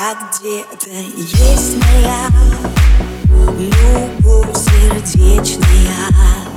А где-то есть моя Любовь сердечная?